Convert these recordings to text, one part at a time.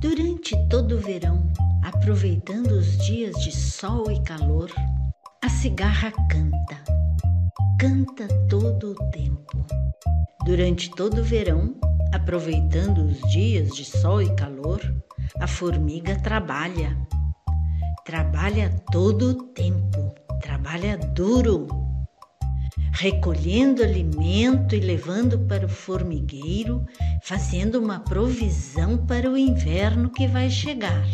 Durante todo o verão, aproveitando os dias de sol e calor, a cigarra canta. Canta todo o tempo. Durante todo o verão, aproveitando os dias de sol e calor, a formiga trabalha trabalha todo o tempo, trabalha duro, recolhendo alimento e levando para o formigueiro, fazendo uma provisão para o inverno que vai chegar.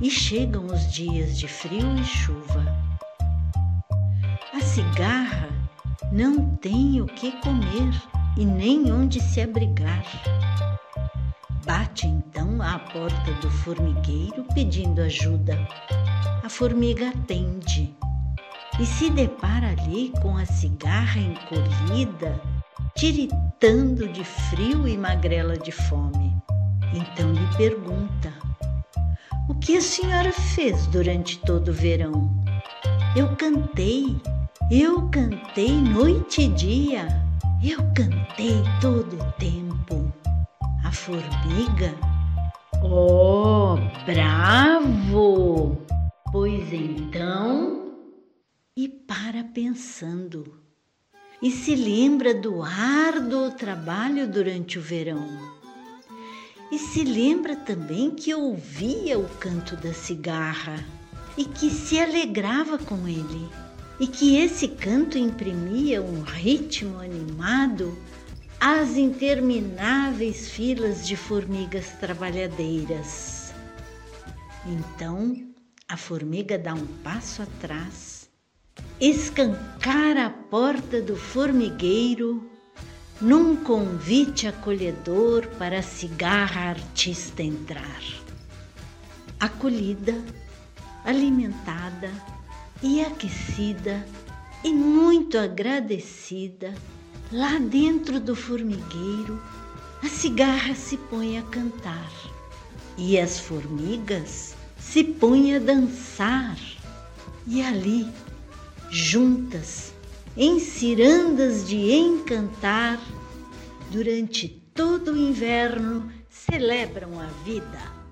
E chegam os dias de frio e chuva. A cigarra não tem o que comer e nem onde se abrigar. Bate então à porta do formigueiro pedindo ajuda a formiga atende e se depara ali com a cigarra encolhida, tiritando de frio e magrela de fome. Então lhe pergunta: O que a senhora fez durante todo o verão? Eu cantei, eu cantei noite e dia, eu cantei todo o tempo. A formiga, oh, bravo! Pois então, para pensando, e se lembra do árduo trabalho durante o verão. E se lembra também que ouvia o canto da cigarra e que se alegrava com ele, e que esse canto imprimia um ritmo animado às intermináveis filas de formigas trabalhadeiras. Então, a formiga dá um passo atrás, escancara a porta do formigueiro num convite acolhedor para a cigarra artista entrar. Acolhida, alimentada e aquecida e muito agradecida, lá dentro do formigueiro, a cigarra se põe a cantar e as formigas se põe a dançar e ali, juntas, em cirandas de encantar, durante todo o inverno celebram a vida.